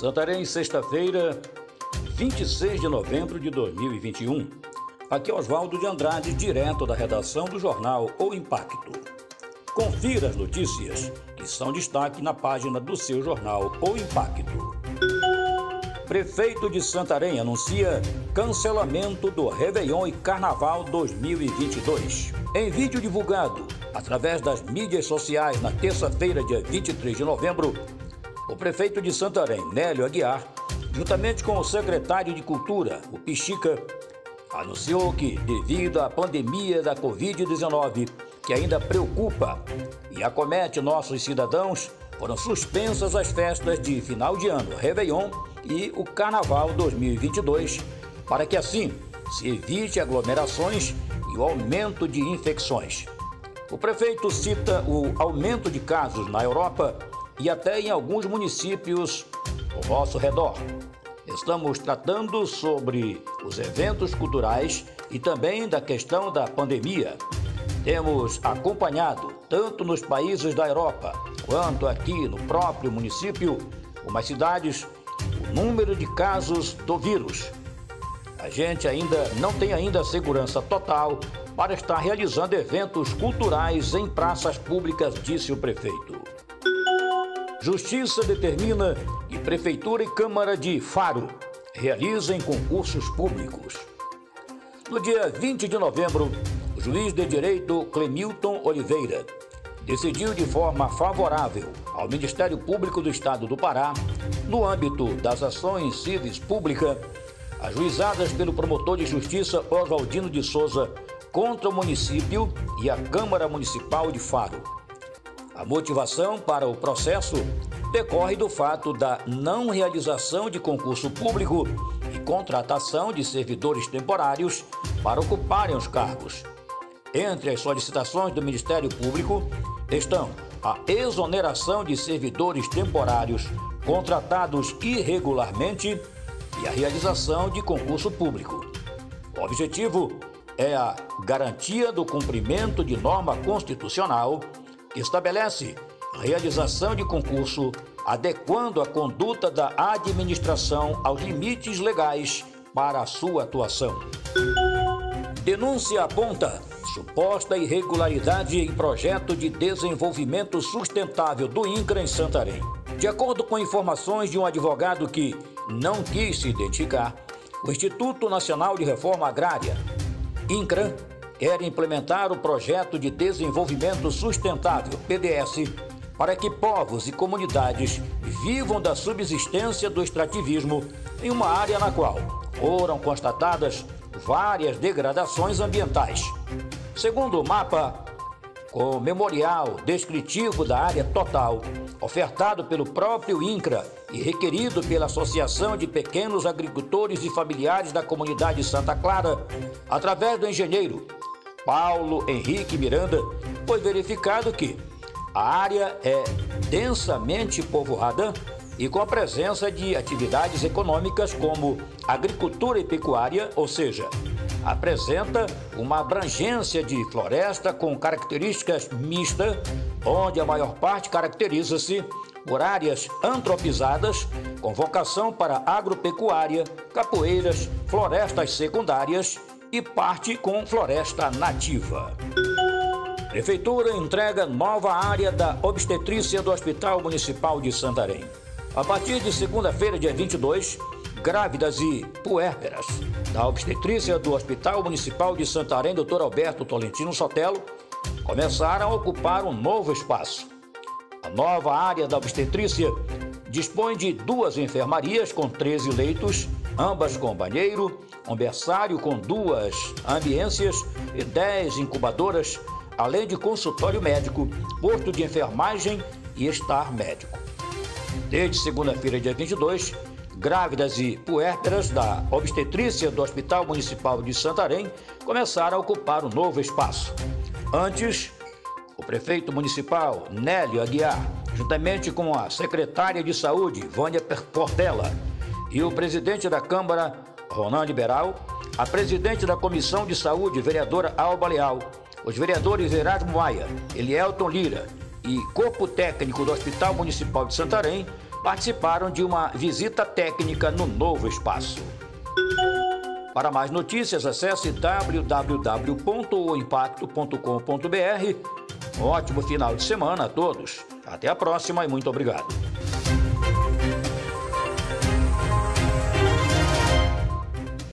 Santarém, sexta-feira, 26 de novembro de 2021. Aqui é Oswaldo de Andrade, direto da redação do jornal O Impacto. Confira as notícias que são destaque na página do seu jornal O Impacto. Prefeito de Santarém anuncia cancelamento do Réveillon e Carnaval 2022. Em vídeo divulgado através das mídias sociais na terça-feira, dia 23 de novembro, o prefeito de Santarém, Nélio Aguiar, juntamente com o secretário de Cultura, o Pichica, anunciou que, devido à pandemia da Covid-19, que ainda preocupa e acomete nossos cidadãos, foram suspensas as festas de final de ano, Réveillon e o Carnaval 2022, para que assim se evite aglomerações e o aumento de infecções. O prefeito cita o aumento de casos na Europa e até em alguns municípios ao nosso redor. Estamos tratando sobre os eventos culturais e também da questão da pandemia. Temos acompanhado, tanto nos países da Europa quanto aqui no próprio município, umas cidades, o número de casos do vírus. A gente ainda não tem ainda segurança total para estar realizando eventos culturais em praças públicas, disse o prefeito. Justiça determina que Prefeitura e Câmara de Faro realizem concursos públicos. No dia 20 de novembro, o juiz de direito Clemilton Oliveira decidiu de forma favorável ao Ministério Público do Estado do Pará, no âmbito das ações civis públicas ajuizadas pelo promotor de justiça Oswaldino de Souza contra o município e a Câmara Municipal de Faro a motivação para o processo decorre do fato da não realização de concurso público e contratação de servidores temporários para ocuparem os cargos. Entre as solicitações do Ministério Público estão a exoneração de servidores temporários contratados irregularmente e a realização de concurso público. O objetivo é a garantia do cumprimento de norma constitucional estabelece realização de concurso adequando a conduta da administração aos limites legais para a sua atuação. Denúncia aponta suposta irregularidade em projeto de desenvolvimento sustentável do INCRA em Santarém. De acordo com informações de um advogado que não quis se identificar, o Instituto Nacional de Reforma Agrária, INCRA, quer implementar o Projeto de Desenvolvimento Sustentável, PDS, para que povos e comunidades vivam da subsistência do extrativismo em uma área na qual foram constatadas várias degradações ambientais. Segundo o mapa, com memorial descritivo da área total, ofertado pelo próprio INCRA e requerido pela Associação de Pequenos Agricultores e Familiares da Comunidade Santa Clara, através do engenheiro Paulo Henrique Miranda, foi verificado que a área é densamente povoada e com a presença de atividades econômicas como agricultura e pecuária, ou seja, apresenta uma abrangência de floresta com características mistas, onde a maior parte caracteriza-se por áreas antropizadas com vocação para agropecuária, capoeiras, florestas secundárias e parte com floresta nativa. Prefeitura entrega nova área da obstetrícia do Hospital Municipal de Santarém. A partir de segunda-feira, dia 22, grávidas e puérperas da obstetrícia do Hospital Municipal de Santarém, Dr. Alberto Tolentino Sotelo, começaram a ocupar um novo espaço. A nova área da obstetrícia dispõe de duas enfermarias com 13 leitos, ambas com banheiro, um berçário com duas ambiências e 10 incubadoras, além de consultório médico, posto de enfermagem e estar médico. Desde segunda-feira, dia 22, grávidas e puérperas da obstetrícia do Hospital Municipal de Santarém começaram a ocupar o um novo espaço. Antes, o prefeito municipal, Nélio Aguiar, juntamente com a secretária de Saúde, Vânia Portela, e o presidente da Câmara, Ronan Liberal, a presidente da Comissão de Saúde, vereadora Alba Leal, os vereadores Erasmo Maia, Elielton Lira e corpo técnico do Hospital Municipal de Santarém participaram de uma visita técnica no novo espaço. Para mais notícias, acesse www.oimpacto.com.br. Um ótimo final de semana a todos. Até a próxima e muito obrigado.